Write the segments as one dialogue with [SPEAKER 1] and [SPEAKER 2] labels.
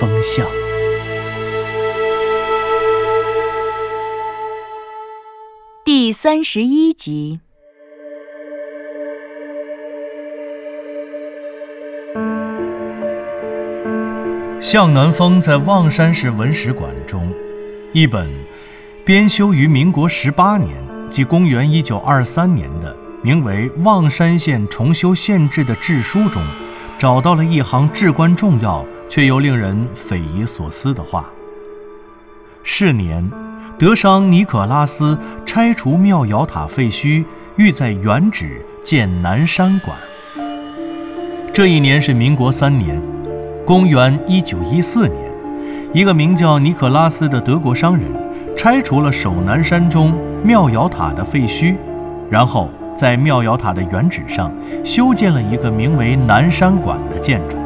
[SPEAKER 1] 风向》。
[SPEAKER 2] 第三十一集。
[SPEAKER 1] 向南风在望山市文史馆中，一本编修于民国十八年，即公元一九二三年的名为《望山县重修县志》的志书中，找到了一行至关重要却又令人匪夷所思的话。是年，德商尼可拉斯拆除庙窑塔废墟，欲在原址建南山馆。这一年是民国三年。公元一九一四年，一个名叫尼可拉斯的德国商人拆除了守南山中庙窑塔的废墟，然后在庙窑塔的原址上修建了一个名为南山馆的建筑。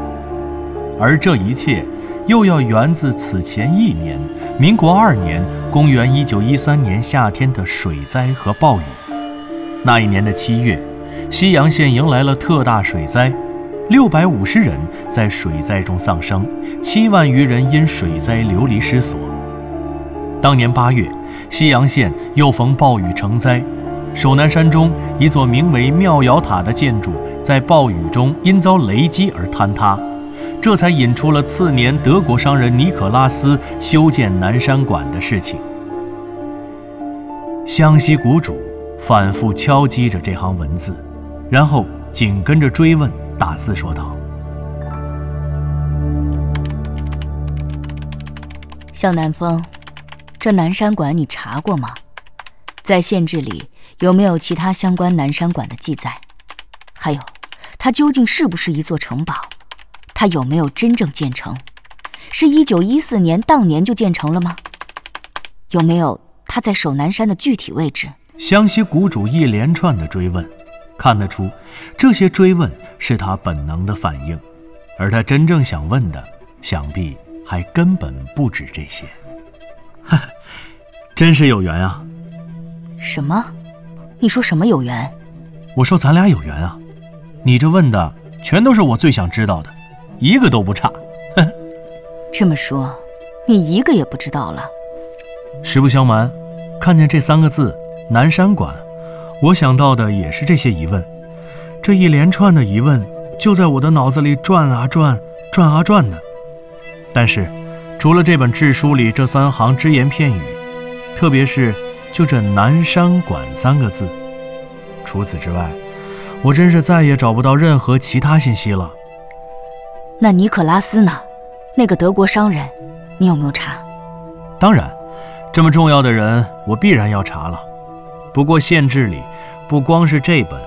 [SPEAKER 1] 而这一切又要源自此前一年，民国二年，公元一九一三年夏天的水灾和暴雨。那一年的七月，西阳县迎来了特大水灾。六百五十人在水灾中丧生，七万余人因水灾流离失所。当年八月，西阳县又逢暴雨成灾，首南山中一座名为庙窑塔的建筑在暴雨中因遭雷击而坍塌，这才引出了次年德国商人尼可拉斯修建南山馆的事情。湘西谷主反复敲击着这行文字，然后紧跟着追问。大字说道：“
[SPEAKER 2] 向南风，这南山馆你查过吗？在县志里有没有其他相关南山馆的记载？还有，它究竟是不是一座城堡？它有没有真正建成？是一九一四年当年就建成了吗？有没有它在守南山的具体位置？”
[SPEAKER 1] 湘西谷主一连串的追问。看得出，这些追问是他本能的反应，而他真正想问的，想必还根本不止这些。哈，真是有缘啊！
[SPEAKER 2] 什么？你说什么有缘？
[SPEAKER 1] 我说咱俩有缘啊！你这问的全都是我最想知道的，一个都不差。哼，
[SPEAKER 2] 这么说，你一个也不知道了？
[SPEAKER 1] 实不相瞒，看见这三个字“南山馆”。我想到的也是这些疑问，这一连串的疑问就在我的脑子里转啊转，转啊转的。但是，除了这本志书里这三行只言片语，特别是就这“南山馆”三个字，除此之外，我真是再也找不到任何其他信息了。
[SPEAKER 2] 那尼可拉斯呢？那个德国商人，你有没有查？
[SPEAKER 1] 当然，这么重要的人，我必然要查了。不过县志里。不光是这本，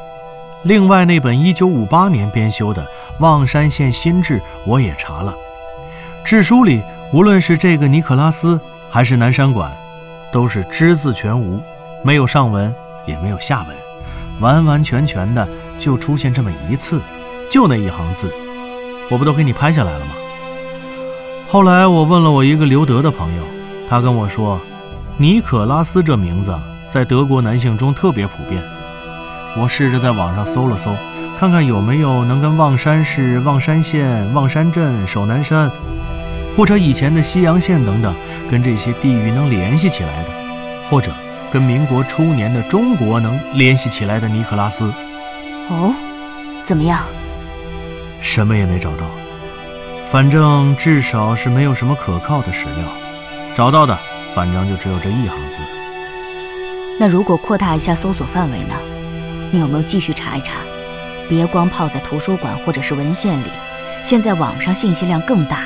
[SPEAKER 1] 另外那本1958年编修的《望山县新志》，我也查了。志书里无论是这个尼可拉斯，还是南山馆，都是只字全无，没有上文，也没有下文，完完全全的就出现这么一次，就那一行字，我不都给你拍下来了吗？后来我问了我一个留德的朋友，他跟我说，尼可拉斯这名字在德国男性中特别普遍。我试着在网上搜了搜，看看有没有能跟望山市、望山县、望山镇、守南山，或者以前的西阳县等等，跟这些地域能联系起来的，或者跟民国初年的中国能联系起来的尼可拉斯。
[SPEAKER 2] 哦，怎么样？
[SPEAKER 1] 什么也没找到，反正至少是没有什么可靠的史料。找到的，反正就只有这一行字。
[SPEAKER 2] 那如果扩大一下搜索范围呢？你有没有继续查一查？别光泡在图书馆或者是文献里，现在网上信息量更大。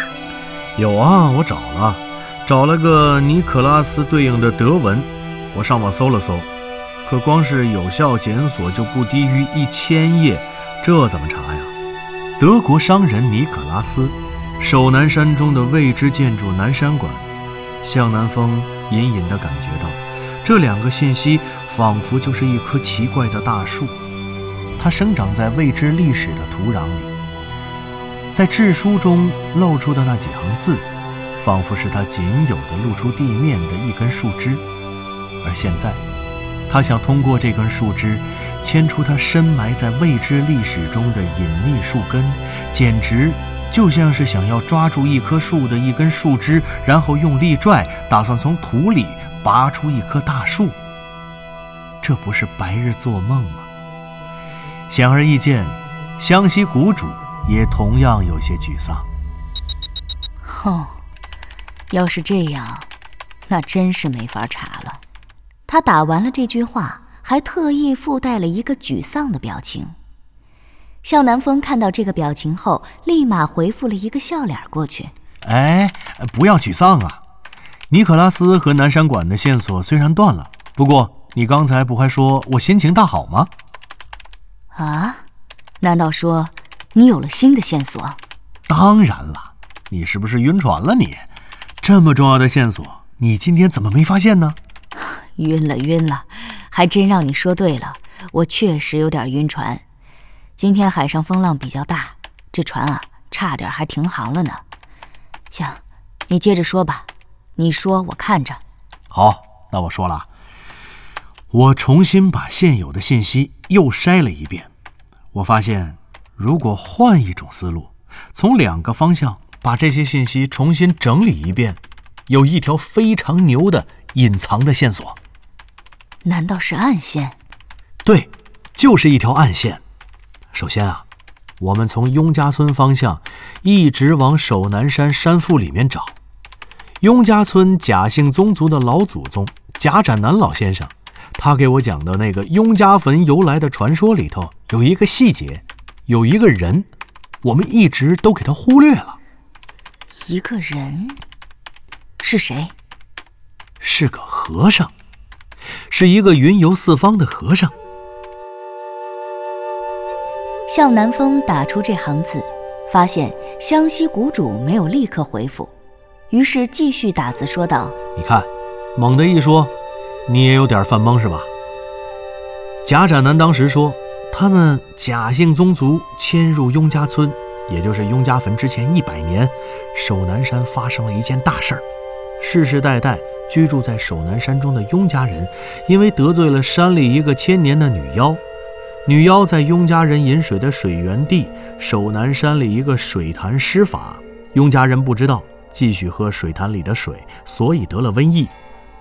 [SPEAKER 1] 有啊，我找了，找了个尼可拉斯对应的德文，我上网搜了搜，可光是有效检索就不低于一千页，这怎么查呀？德国商人尼可拉斯，守南山中的未知建筑南山馆，向南风隐隐地感觉到，这两个信息仿佛就是一棵奇怪的大树，它生长在未知历史的土壤里。在志书中露出的那几行字，仿佛是他仅有的露出地面的一根树枝，而现在，他想通过这根树枝，牵出他深埋在未知历史中的隐秘树根，简直就像是想要抓住一棵树的一根树枝，然后用力拽，打算从土里拔出一棵大树。这不是白日做梦吗？显而易见，湘西谷主。也同样有些沮丧。
[SPEAKER 2] 哼，要是这样，那真是没法查了。他打完了这句话，还特意附带了一个沮丧的表情。向南风看到这个表情后，立马回复了一个笑脸过去。
[SPEAKER 1] 哎，不要沮丧啊！尼可拉斯和南山馆的线索虽然断了，不过你刚才不还说我心情大好吗？
[SPEAKER 2] 啊？难道说？你有了新的线索？
[SPEAKER 1] 当然了，你是不是晕船了？你这么重要的线索，你今天怎么没发现呢？
[SPEAKER 2] 晕了，晕了，还真让你说对了，我确实有点晕船。今天海上风浪比较大，这船啊，差点还停航了呢。行，你接着说吧，你说我看着。
[SPEAKER 1] 好，那我说了，我重新把现有的信息又筛了一遍，我发现。如果换一种思路，从两个方向把这些信息重新整理一遍，有一条非常牛的隐藏的线索。
[SPEAKER 2] 难道是暗线？
[SPEAKER 1] 对，就是一条暗线。首先啊，我们从雍家村方向一直往守南山山腹里面找。雍家村贾姓宗族的老祖宗贾展南老先生，他给我讲的那个雍家坟由来的传说里头有一个细节。有一个人，我们一直都给他忽略了。
[SPEAKER 2] 一个人是谁？
[SPEAKER 1] 是个和尚，是一个云游四方的和尚。
[SPEAKER 2] 向南风打出这行字，发现湘西谷主没有立刻回复，于是继续打字说道：“
[SPEAKER 1] 你看，猛地一说，你也有点犯懵是吧？”贾展南当时说。他们贾姓宗族迁入雍家村，也就是雍家坟之前一百年，守南山发生了一件大事儿。世世代代居住在守南山中的雍家人，因为得罪了山里一个千年的女妖，女妖在雍家人饮水的水源地守南山里一个水潭施法，雍家人不知道，继续喝水潭里的水，所以得了瘟疫，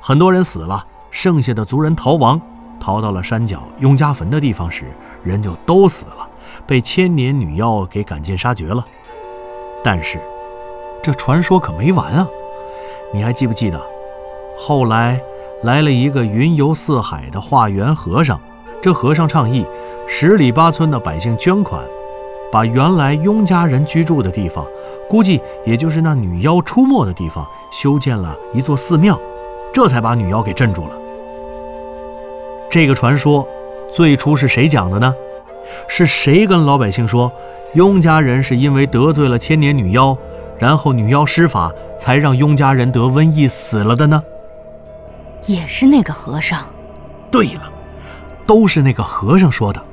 [SPEAKER 1] 很多人死了，剩下的族人逃亡。逃到了山脚雍家坟的地方时，人就都死了，被千年女妖给赶尽杀绝了。但是，这传说可没完啊！你还记不记得，后来来了一个云游四海的化缘和尚？这和尚倡议，十里八村的百姓捐款，把原来雍家人居住的地方，估计也就是那女妖出没的地方，修建了一座寺庙，这才把女妖给镇住了。这个传说最初是谁讲的呢？是谁跟老百姓说雍家人是因为得罪了千年女妖，然后女妖施法，才让雍家人得瘟疫死了的呢？
[SPEAKER 2] 也是那个和尚。
[SPEAKER 1] 对了，都是那个和尚说的。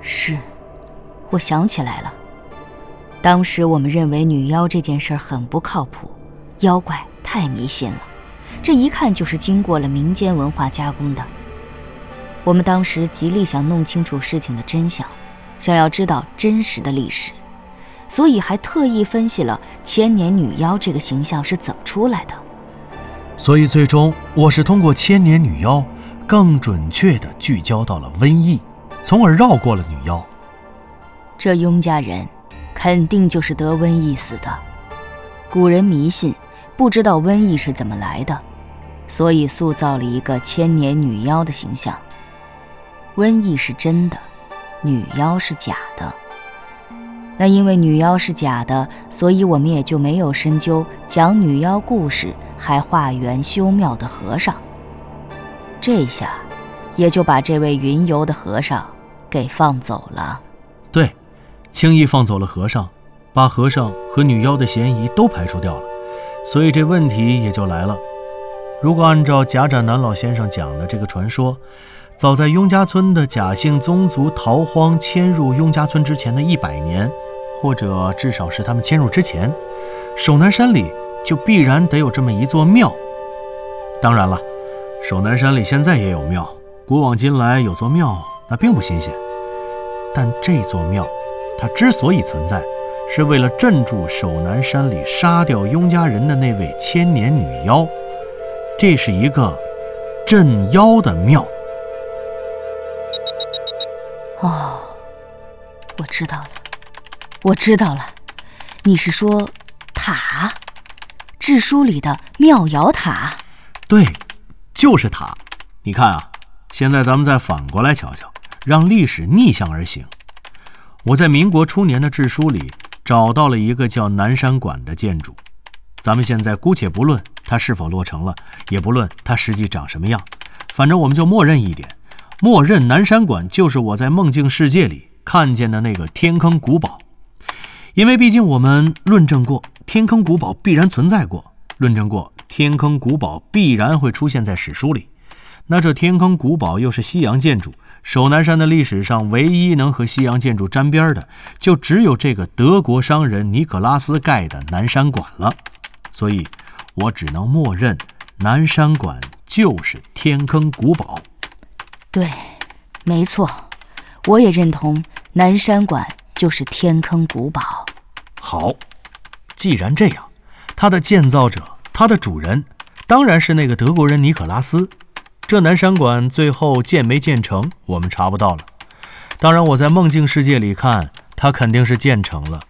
[SPEAKER 2] 是，我想起来了。当时我们认为女妖这件事很不靠谱，妖怪太迷信了，这一看就是经过了民间文化加工的。我们当时极力想弄清楚事情的真相，想要知道真实的历史，所以还特意分析了千年女妖这个形象是怎么出来的。
[SPEAKER 1] 所以最终我是通过千年女妖，更准确地聚焦到了瘟疫，从而绕过了女妖。
[SPEAKER 2] 这雍家人肯定就是得瘟疫死的。古人迷信，不知道瘟疫是怎么来的，所以塑造了一个千年女妖的形象。瘟疫是真的，女妖是假的。那因为女妖是假的，所以我们也就没有深究讲女妖故事还化缘修庙的和尚。这下，也就把这位云游的和尚给放走了。
[SPEAKER 1] 对，轻易放走了和尚，把和尚和女妖的嫌疑都排除掉了，所以这问题也就来了。如果按照贾展南老先生讲的这个传说，早在雍家村的贾姓宗族逃荒迁入雍家村之前的一百年，或者至少是他们迁入之前，守南山里就必然得有这么一座庙。当然了，守南山里现在也有庙，古往今来有座庙那并不新鲜。但这座庙，它之所以存在，是为了镇住守南山里杀掉雍家人的那位千年女妖。这是一个镇妖的庙。
[SPEAKER 2] 哦，我知道了，我知道了，你是说塔？志书里的妙瑶塔？
[SPEAKER 1] 对，就是塔。你看啊，现在咱们再反过来瞧瞧，让历史逆向而行。我在民国初年的志书里找到了一个叫南山馆的建筑，咱们现在姑且不论它是否落成了，也不论它实际长什么样，反正我们就默认一点。默认南山馆就是我在梦境世界里看见的那个天坑古堡，因为毕竟我们论证过天坑古堡必然存在过，论证过天坑古堡必然会出现在史书里。那这天坑古堡又是西洋建筑，守南山的历史上唯一能和西洋建筑沾边的，就只有这个德国商人尼可拉斯盖的南山馆了。所以，我只能默认南山馆就是天坑古堡。
[SPEAKER 2] 对，没错，我也认同南山馆就是天坑古堡。
[SPEAKER 1] 好，既然这样，它的建造者，它的主人，当然是那个德国人尼可拉斯。这南山馆最后建没建成，我们查不到了。当然，我在梦境世界里看，它肯定是建成了。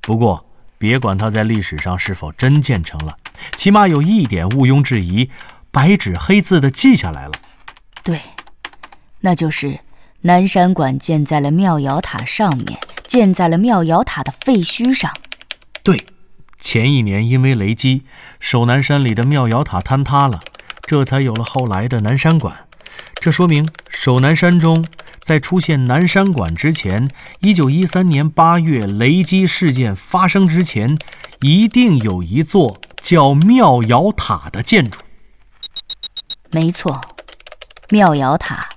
[SPEAKER 1] 不过，别管它在历史上是否真建成了，起码有一点毋庸置疑，白纸黑字的记下来了。
[SPEAKER 2] 对。那就是南山馆建在了庙瑶塔上面，建在了庙瑶塔的废墟上。
[SPEAKER 1] 对，前一年因为雷击，守南山里的庙瑶塔坍塌了，这才有了后来的南山馆。这说明守南山中在出现南山馆之前，一九一三年八月雷击事件发生之前，一定有一座叫庙瑶塔的建筑。
[SPEAKER 2] 没错，庙瑶塔。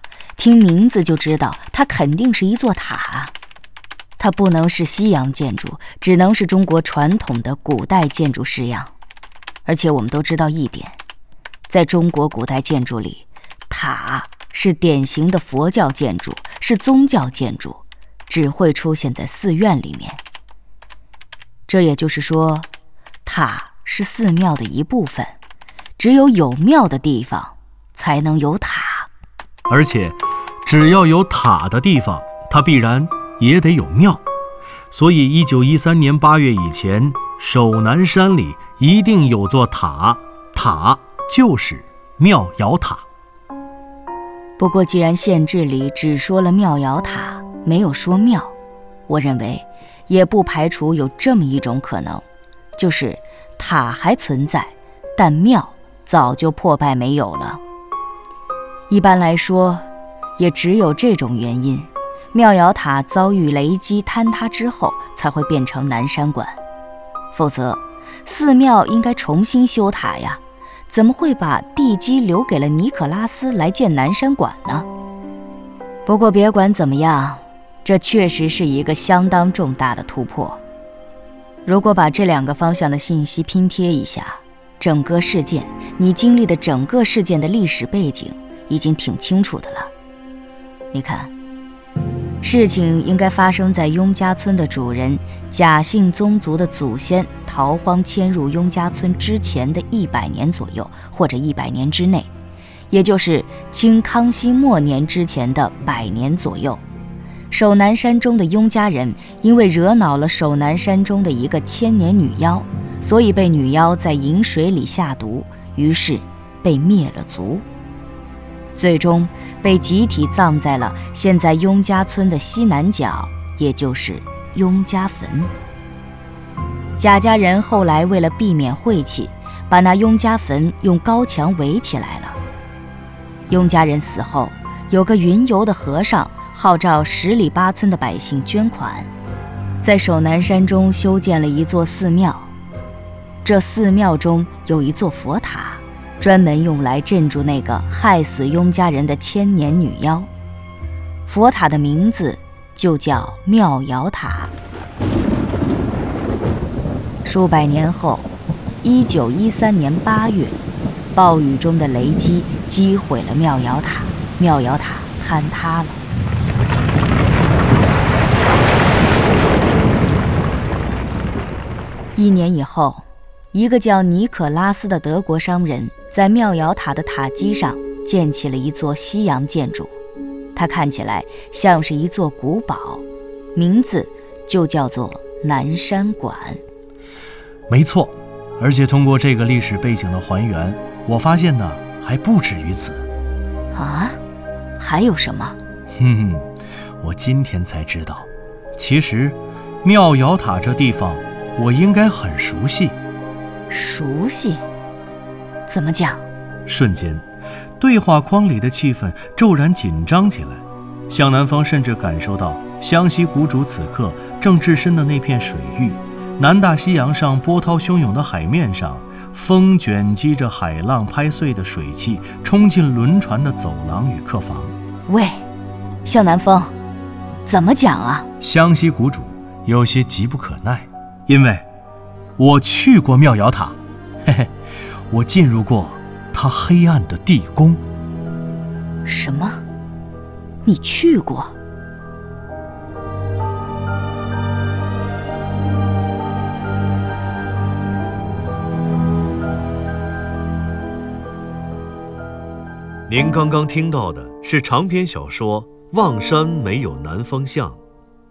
[SPEAKER 2] 听名字就知道，它肯定是一座塔。它不能是西洋建筑，只能是中国传统的古代建筑式样。而且我们都知道一点，在中国古代建筑里，塔是典型的佛教建筑，是宗教建筑，只会出现在寺院里面。这也就是说，塔是寺庙的一部分，只有有庙的地方才能有塔。
[SPEAKER 1] 而且，只要有塔的地方，它必然也得有庙。所以，一九一三年八月以前，首南山里一定有座塔，塔就是妙瑶塔。
[SPEAKER 2] 不过，既然县志里只说了妙瑶塔，没有说庙，我认为也不排除有这么一种可能，就是塔还存在，但庙早就破败没有了。一般来说，也只有这种原因，妙瑶塔遭遇雷击坍塌之后才会变成南山馆。否则，寺庙应该重新修塔呀，怎么会把地基留给了尼可拉斯来建南山馆呢？不过，别管怎么样，这确实是一个相当重大的突破。如果把这两个方向的信息拼贴一下，整个事件，你经历的整个事件的历史背景。已经挺清楚的了。你看，事情应该发生在雍家村的主人贾姓宗族的祖先逃荒迁入雍家村之前的一百年左右，或者一百年之内，也就是清康熙末年之前的百年左右。守南山中的雍家人因为惹恼了守南山中的一个千年女妖，所以被女妖在饮水里下毒，于是被灭了族。最终被集体葬在了现在雍家村的西南角，也就是雍家坟。贾家人后来为了避免晦气，把那雍家坟用高墙围起来了。雍家人死后，有个云游的和尚号召十里八村的百姓捐款，在守南山中修建了一座寺庙。这寺庙中有一座佛塔，专门用来镇住那个害死雍家人的千年女妖。佛塔的名字就叫妙瑶塔。数百年后，一九一三年八月，暴雨中的雷击击毁了妙瑶塔，妙瑶塔坍塌了。一年以后。一个叫尼可拉斯的德国商人，在庙瑶塔的塔基上建起了一座西洋建筑，它看起来像是一座古堡，名字就叫做南山馆。
[SPEAKER 1] 没错，而且通过这个历史背景的还原，我发现呢还不止于此。
[SPEAKER 2] 啊，还有什么？
[SPEAKER 1] 哼哼，我今天才知道，其实庙瑶塔这地方我应该很熟悉。
[SPEAKER 2] 熟悉？怎么讲？
[SPEAKER 1] 瞬间，对话框里的气氛骤然紧张起来。向南风甚至感受到湘西谷主此刻正置身的那片水域，南大西洋上波涛汹涌的海面上，风卷击着海浪拍碎的水汽，冲进轮船的走廊与客房。
[SPEAKER 2] 喂，向南风，怎么讲啊？
[SPEAKER 1] 湘西谷主有些急不可耐，因为。我去过妙瑶塔，嘿嘿，我进入过他黑暗的地宫。
[SPEAKER 2] 什么？你去过？
[SPEAKER 3] 您刚刚听到的是长篇小说《望山没有南方向》，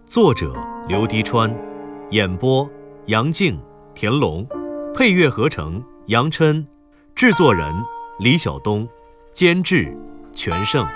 [SPEAKER 3] 作者刘迪川，演播杨静。田龙，配乐合成杨琛，制作人李晓东，监制全胜。